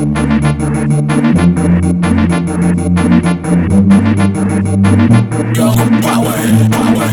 Power, power.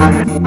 I'm